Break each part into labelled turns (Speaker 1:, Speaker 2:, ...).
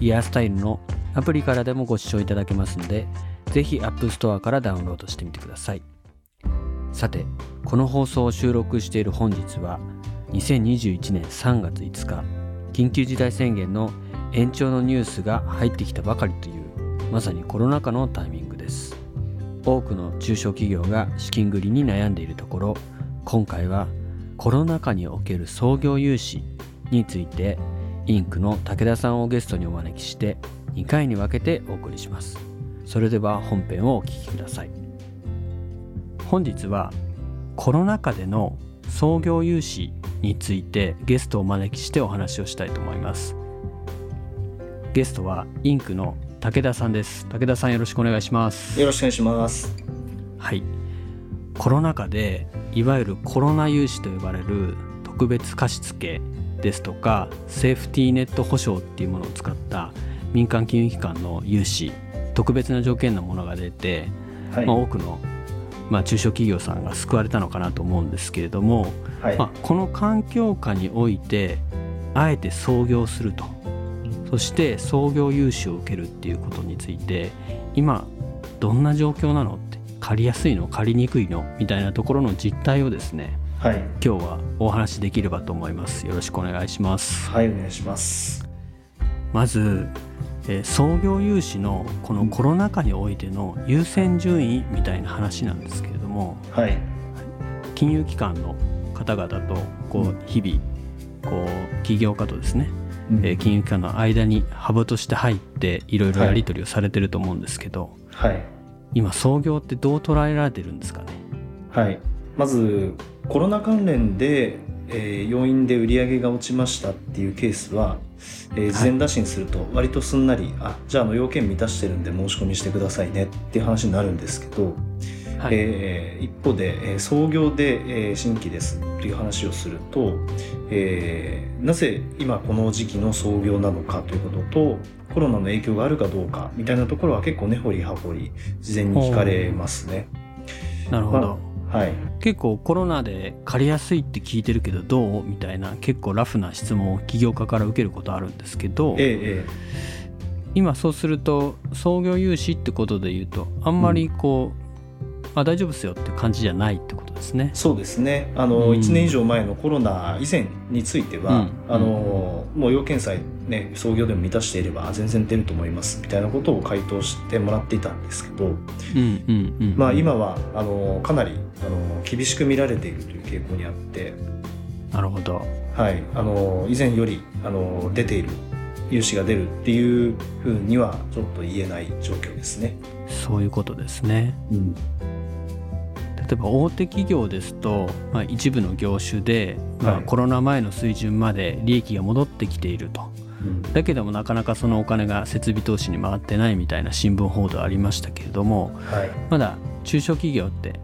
Speaker 1: イヤースタイルのアプリからでもご視聴いただけますのでぜひ App Store からダウンロードしてみてください。さてこの放送を収録している本日は2021年3月5日緊急事態宣言の延長のニュースが入ってきたばかりというまさにコロナ禍のタイミングです。多くの中小企業が資金繰りに悩んでいるところ今回はコロナ禍における創業融資についてインクの武田さんをゲストにお招きして2回に分けてお送りします。それでは本編をお聴きください。本日はコロナ禍での創業融資についてゲストをお招きしてお話をしたいと思います。ゲストはインクの武田さんです。武田さんよろしくお願いします。
Speaker 2: よろしくお願いします。
Speaker 1: はい。コロナ禍でいわゆるコロナ融資と呼ばれる特別貸付ですとかセーフティーネット保証っていうものを使った民間金融機関の融資特別な条件のものが出て、はい、まあ、多くの、まあ、中小企業さんが救われたのかなと思うんですけれども、はい、まあ、この環境下においてあえて創業すると。そして創業融資を受けるっていうことについて今どんな状況なのって借りやすいの借りにくいのみたいなところの実態をですねはい、今日はお話できればと思います。よろしくお願いします。
Speaker 2: はいお願いします。
Speaker 1: まず、えー、創業融資のこのコロナ禍においての優先順位みたいな話なんですけれども、はい、金融機関の方々とこう日々こう起業家とですね、うん、えー、金融機関の間にハブとして入っていろいろやり取りをされてると思うんですけど、はい、今創業ってどう捉えられてるんですかね？
Speaker 2: はい。まずコロナ関連で、えー、要因で売り上げが落ちましたっていうケースは、えー、事前打診すると割とすんなり、はい、あじゃあの要件満たしてるんで申し込みしてくださいねっていう話になるんですけど、はい、えー、一方で、えー、創業で、えー、新規ですっていう話をすると、えー、なぜ今この時期の創業なのかということとコロナの影響があるかどうかみたいなところは結構根掘り葉掘り事前に聞かれますね。
Speaker 1: なるほど、まあはい、結構コロナで借りやすいって聞いてるけどどうみたいな結構ラフな質問を起業家から受けることあるんですけど、ええ、今そうすると創業融資ってことで言うとあんまりこう、うんあ大丈夫ですよって感じじゃないってことですね。
Speaker 2: そうですね。あの、うん、1年以上前のコロナ以前については、うん、あの、もう要件さえね、創業でも満たしていれば全然出ると思いますみたいなことを回答してもらっていたんですけど、うんうんうん、まあ今はあのかなりあの厳しく見られているという傾向にあって、
Speaker 1: なるほど。
Speaker 2: はい、あの以前よりあの出ている融資が出るっていうふうにはちょっと言えない状況ですね。
Speaker 1: そういうことですね。うん例えば大手企業ですと、まあ、一部の業種で、まあ、コロナ前の水準まで利益が戻ってきていると、はい、だけどもなかなかそのお金が設備投資に回ってないみたいな新聞報道ありましたけれども、はい、まだ中小企業って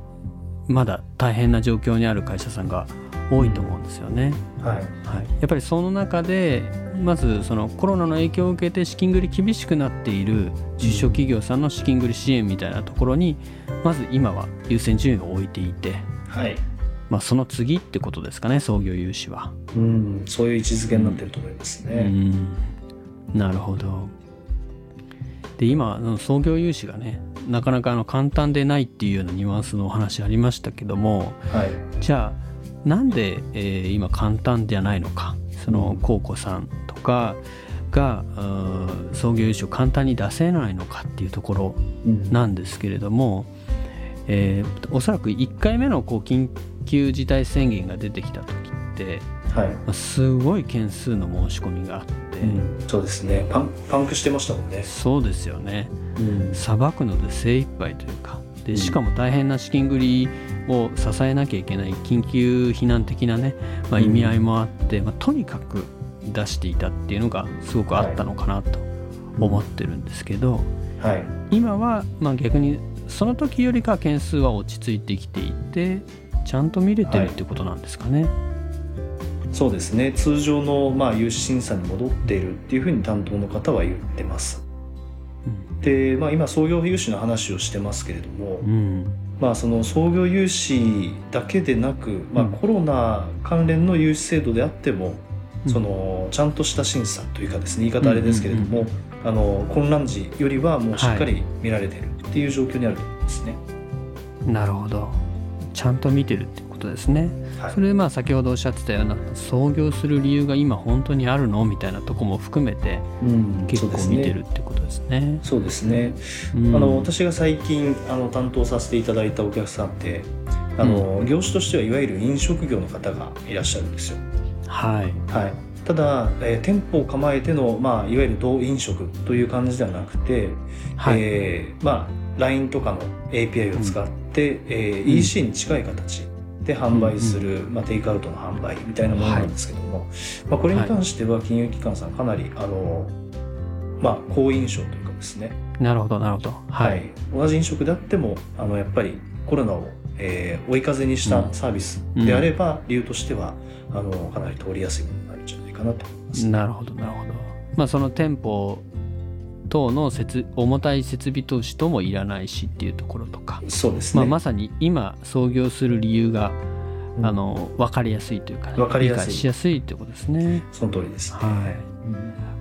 Speaker 1: まだ大変な状況にある会社さんが多いと思うんですよね。はい、はい、やっぱりその中でまずそのコロナの影響を受けて資金繰り厳しくなっている中小企業さんの資金繰り支援みたいなところにまず今は優先順位を置いていて、はいまあ、その次ってことですかね創業融資は。
Speaker 2: うんそういう位置づけになってると思いますね。
Speaker 1: うん、なるほど。で今の創業融資がねなかなかあの簡単でないっていうようなニュアンスのお話ありましたけども、はい、じゃあなんで、えー、今簡単じゃないのか？そのコウコさんとかが創業融資を簡単に出せないのかっていうところなんですけれども、うん、えー、おそらく1回目のこう緊急事態宣言が出てきた時って、はい。まあ、すごい件数の申し込みがあって、う
Speaker 2: ん、そうですね。パンパンクしてましたもんね。
Speaker 1: そうですよね。さば、うん、くので精一杯というかでしかも大変な資金繰りを支えなきゃいけない緊急避難的なね、まあ、意味合いもあって、まあ、とにかく出していたっていうのがすごくあったのかなと思ってるんですけど、
Speaker 2: はい。
Speaker 1: 今はまあ逆にその時よりか件数は落ち着いてきていてちゃんと見れてるってことなんですかね。
Speaker 2: そうですね。通常のまあ融資審査に戻っているっていうふうに担当の方は言ってます。
Speaker 1: うん
Speaker 2: で、まあ、今創業融資の話をしてますけれども、
Speaker 1: うん。
Speaker 2: まあ、その創業融資だけでなく、まあ、
Speaker 1: うん。
Speaker 2: コロナ関連の融資制度であっても、
Speaker 1: うん。
Speaker 2: そのちゃんとした審査というかですね言い方あれですけれども、あの混乱時よりはもうしっかり見られてるっていう状況にあると思いますね。
Speaker 1: なるほど。ちゃんと見てるってことですね。
Speaker 2: はい。
Speaker 1: それでまあ先ほどおっしゃってたような創業する理由が今本当にあるのみたいなとこも含めて
Speaker 2: うん
Speaker 1: 結構見てるってことですね。
Speaker 2: そうですね、
Speaker 1: うん。
Speaker 2: あの私が最近あの担当させていただいたお客さんってあの、業種としてはいわゆる飲食業の方がいらっしゃるんですよ。
Speaker 1: はい。
Speaker 2: はい、ただ、えー店舗を構えての、まあ、いわゆる同飲食という感じではなくて、
Speaker 1: はい、
Speaker 2: えーまあ、LINE とかの API を使って、えー
Speaker 1: ん
Speaker 2: EC に近い形で販売する、まあ、テイクアウトの販売みたいなものなんですけども、まあ、これに関しては金融機関さんかなりあの、まあ、好印象というかですね、
Speaker 1: なるほどなるほど。は
Speaker 2: はい。い、同じ飲食であってもあのやっぱりコロナを、えー追い風にしたサービスであれば、理由としてはあのかなり通りやすいものになるんじゃないかなと思います。
Speaker 1: なるほどなるほど。まあその店舗等の設重たい設備投資ともいらないしっていうところとか、
Speaker 2: そうですね、
Speaker 1: まあ、まさに今創業する理由が、
Speaker 2: うん。
Speaker 1: あの分かりやすいというか、ね、
Speaker 2: 分かりやすい。
Speaker 1: 理解しやすいってことですね。
Speaker 2: その通りです、ね。
Speaker 1: はい。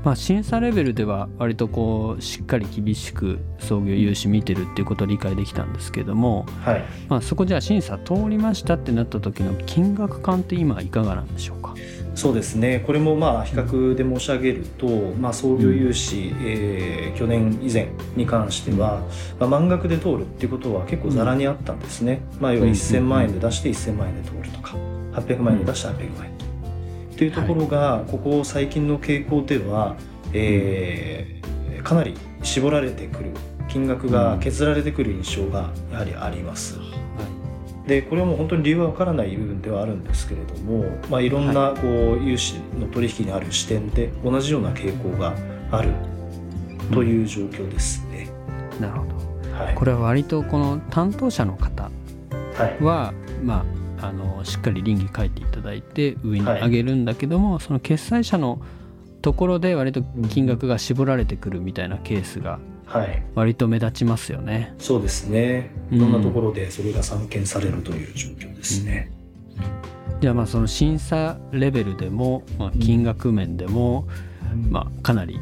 Speaker 1: まあ、審査レベルでは割とこうしっかり厳しく創業融資見てるっていうことを理解できたんですけども、
Speaker 2: はい、
Speaker 1: まあ、そこじゃあ審査通りましたってなった時の金額感って今いかがなんでしょうか？
Speaker 2: そうですね。これもまあ比較で申し上げると、まあ、創業融資、えー去年以前に関しては、まあ、満額で通るっていうことは結構ざらにあったんですね、まあ、要は1000万円で出して1000万円で通るとか800万円で出して800万円と。っていうところが、ここ最近の傾向では、えーかなり絞られてくる金額が削られてくる印象がやはりあります。でこれはもう本当に理由はわからない部分ではあるんですけれども、まあ、いろんなこう融資の取引にある視点で同じような傾向があるという状況ですね。
Speaker 1: なるほど。
Speaker 2: はい、
Speaker 1: これは割とこの担当者の方
Speaker 2: はい。
Speaker 1: は、まあ、あのしっかり倫理書いていただいて上に上げるんだけども、その決済者のところで割と金額が絞られてくるみたいなケースが
Speaker 2: はい、
Speaker 1: 割と目立ちますよね。
Speaker 2: そうですね。
Speaker 1: うん。
Speaker 2: いろんなところでそれが散見されるという状況ですね。
Speaker 1: じゃあまあその審査レベルでも、まあ、金額面でも、まあ、かなり、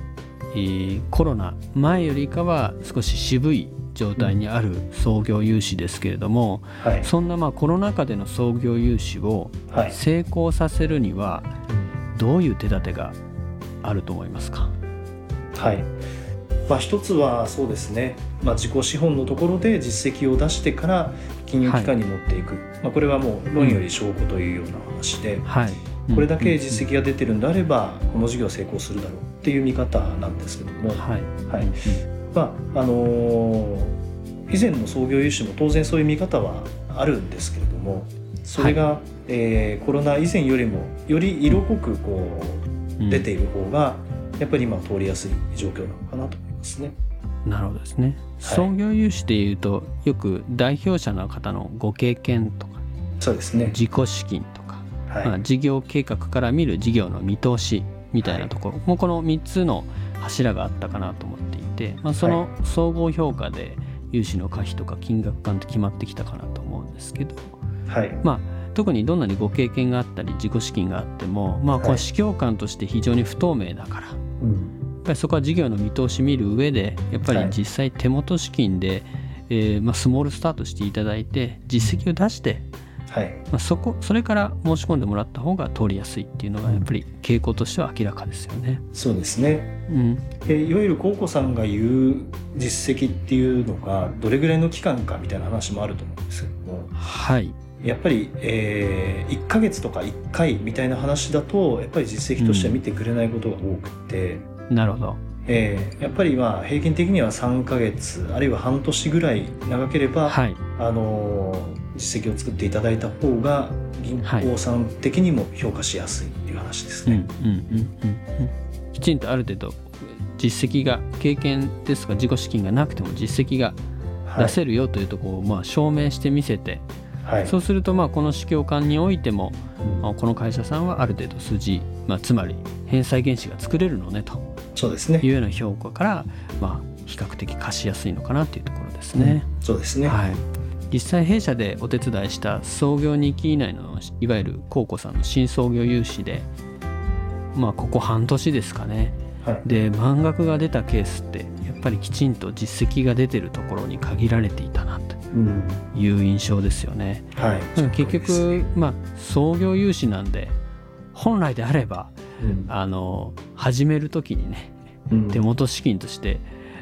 Speaker 1: えーコロナ前よりかは少し渋い状態にある創業融資ですけれども、
Speaker 2: はい、
Speaker 1: そんなまあコロナ禍での創業融資を
Speaker 2: はい。
Speaker 1: 成功させるにはどういう手立てがあると思いますか、
Speaker 2: はいまあ、一つはそうですね、まあ、自己資本のところで実績を出してから金融機関に持っていく、まあ、これはもう論より証拠というような話で、
Speaker 1: はい、
Speaker 2: これだけ実績が出てるんであればこの事業は成功するだろうっていう見方なんですけども、
Speaker 1: はい。
Speaker 2: はい。まああのー以前の創業融資も当然そういう見方はあるんですけれどもそれが、えーコロナ以前よりもより色濃くこ
Speaker 1: う
Speaker 2: 出ている方がやっぱり今は通りやすい状況なのかなとますね。
Speaker 1: なるほどですね、
Speaker 2: はい。
Speaker 1: 創業融資でいうとよく代表者の方のご経験とか
Speaker 2: そうですね。
Speaker 1: 自己資金とか
Speaker 2: はい、
Speaker 1: まあ、事業計画から見る事業の見通しみたいなところ、もうこの3つの柱があったかなと思っていて、まあ、その総合評価で融資の可否とか金額感って決まってきたかなと思うんですけど、
Speaker 2: はい、
Speaker 1: まあ、特にどんなにご経験があったり自己資金があっても、まあ、こ
Speaker 2: はい。
Speaker 1: の市況感として非常に不透明だから、
Speaker 2: うん、
Speaker 1: ぱりそこは事業の見通し見る上でやっぱり
Speaker 2: はい。
Speaker 1: 実際手元資金で、えーまあ、スモールスタートしていただいて実績を出して
Speaker 2: はい、
Speaker 1: まあ、そこそれから申し込んでもらった方が通りやすいっていうのがやっぱり傾向としては明らかですよね。
Speaker 2: そうですね。
Speaker 1: うん、
Speaker 2: えいわゆる高子さんが言う実績っていうのがどれぐらいの期間かみたいな話もあると思うんですけども。
Speaker 1: はい、
Speaker 2: やっぱり、え1ヶ月とか1回みたいな話だとやっぱり実績としては見てくれないことが多くて、
Speaker 1: なるほど。
Speaker 2: えーやっぱりまあ平均的には3ヶ月あるいは半年ぐらい長ければ、
Speaker 1: はい、
Speaker 2: あのー実績を作っていただいた方が銀行さん的にも評価しやすいっていう話です
Speaker 1: うんうん
Speaker 2: ね。
Speaker 1: うんうんうん。きちんとある程度実績が経験ですとか自己資金がなくても実績が出せるよというところをまあ証明してみせて、はい、そうするとまあこの市況感においても、まあ、この会社さんはある程度数字、まあ、つまり返済原資が作れるのねと
Speaker 2: そうですね。
Speaker 1: いうような評価から、まあ、比較的貸しやすいのかなというところですね。
Speaker 2: うん、そうですね、
Speaker 1: はい、実際弊社でお手伝いした創業2期以内のいわゆる高子さんの新創業融資でまあここ半年ですかね、はい、で満額が出たケースってやっぱりきちんと実績が出てるところに限られていたなという印象ですよね。
Speaker 2: うん、はい、
Speaker 1: 結局、まあ、創業融資なんで本来であれば、うん、あの始める時にね、手元資金として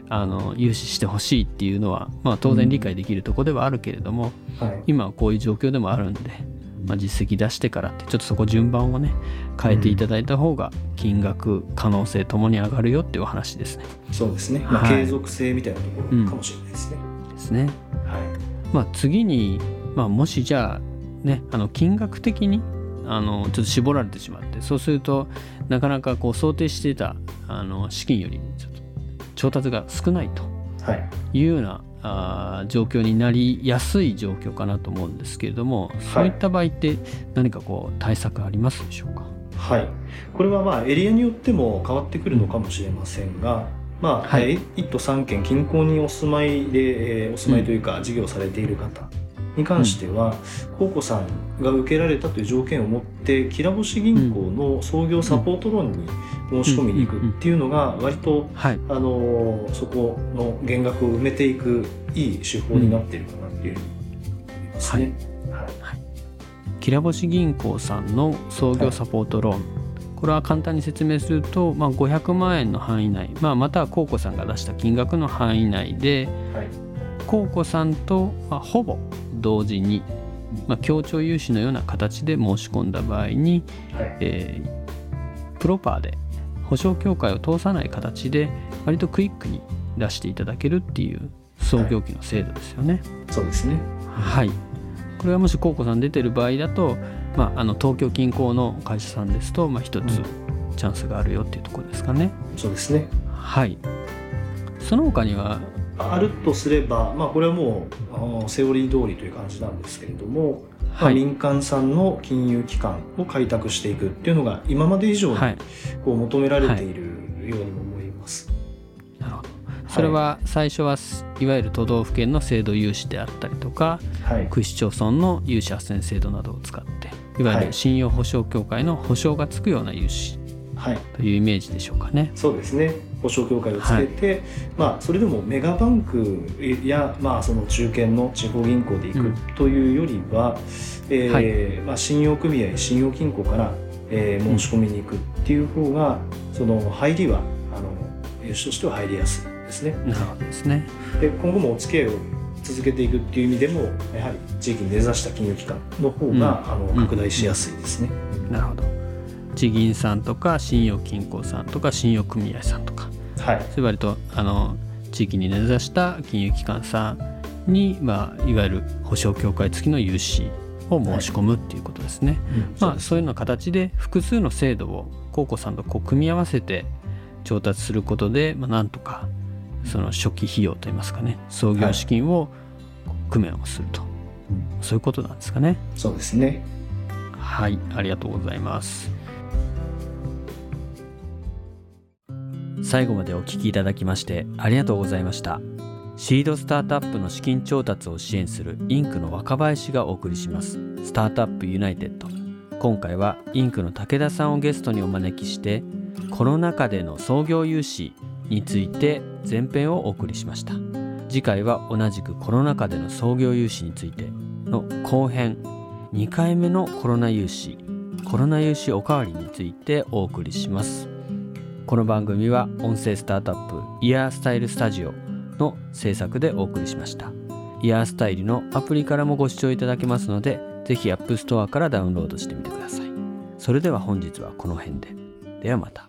Speaker 1: あの融資してほしいっていうのは、まあ、当然理解できるとこではあるけれども、うんはい、今はこういう状況でもあるんで、まあ、実績出してからってちょっとそこ順番をね変えていただいた方が金額可能性ともに上がるよっていうお話ですね。
Speaker 2: そうですね、まあ、継続性みたいなところかもしれないですね。
Speaker 1: うん、ですね。はい。まあ、次に、まあ、もしじゃあねあの金額的にあのちょっと絞られてしまってそうするとなかなかこう想定していたあの資金よりちょっと調達が少ないとい。うような、はい、あ状況になりやすい状況かなと思うんですけれども、そういった場合って何かこう対策ありますでしょうか？
Speaker 2: はい。これはまあエリアによっても変わってくるのかもしれませんが、まあ、はい、1都3県近郊にお住まいで、えー、お住まいというか事業されている方に関しては、コウコさんが受けられたという条件を持ってきらぼし銀行の創業サポートローンに申し込みに行くっていうのが割と、あのそこの減額を埋めていくいい手法になっているかなっていうふうに思い。はい。
Speaker 1: きらぼし銀行さんの創業サポートローン、はい、これは簡単に説明すると、まあ、500万円の範囲内、まあ、またはコウコさんが出した金額の範囲内で、はい、コウコさんと、まあ、ほぼ同時に、まあ、協調融資のような形で申し込んだ場合に、はい、えー、プロパーで保証協会を通さない形で割とクイックに出していただけるっていう創業期の制度ですよね。はい、
Speaker 2: そうですね。
Speaker 1: はい。これはもしコウコさん出てる場合だと、まあ、あの東京近郊の会社さんですと、まあ、一つチャンスがあるよっていうところですかね。
Speaker 2: うん、そうですね。
Speaker 1: はい。その他には
Speaker 2: あるとすれば、まあ、これはもうセオリー通りという感じなんですけれども、はい、まあ、民間産の金融機関を開拓していくっていうのが今まで以上にこう求められているようにも思います。
Speaker 1: はい、なるほど。それは最初はいわゆる都道府県の制度融資であったりとか、はい、区市町村の融資斡旋制度などを使っていわゆる信用保証協会の保証がつくような融資というイメージでしょうかね。
Speaker 2: そうですね。保証協会をつけて、はい、まあ、それでもメガバンクや、まあ、その中堅の地方銀行で行くというよりは、うん、えーはい、まあ、信用組合信用金庫から、えー、申し込みに行くっていう方が、その入りはあの融資としては入りやすいですね。
Speaker 1: なるほどですね。
Speaker 2: で今後もお付き合いを続けていくっていう意味でもやはり地域に根ざした金融機関の方が、うん、あの拡大しやすいですね。
Speaker 1: なるほど地銀さんとか信用金庫さんとか信用組合さんとか、はい、そういう割とあの地域に根ざした金融機関さんに、まあ、いわゆる保証協会付きの融資を申し込むっていうことですね。はい。うん、まあ、そういうような形で複数の制度を高校さんとこう組み合わせて調達することで、まあ、なんとかその初期費用といいますかね創業資金を工面をすると、はい、そういうことなんですかね。
Speaker 2: そうですね。
Speaker 1: はい。ありがとうございます。最後までお聞きいただきましてありがとうございました。シードスタートアップの資金調達を支援するインクの若林がお送りします。スタートアップユナイテッド。今回はインクの武田さんをゲストにお招きしてコロナ禍での創業融資について前編をお送りしました。次回は同じくコロナ禍での創業融資についての後編。2回目のコロナ融資。コロナ融資おかわりについてお送りします。この番組は音声スタートアップイヤースタイルスタジオの制作でお送りしました。イヤースタイルのアプリからもご視聴いただけますので是非 App Store からダウンロードしてみてください。それでは本日はこの辺で。ではまた。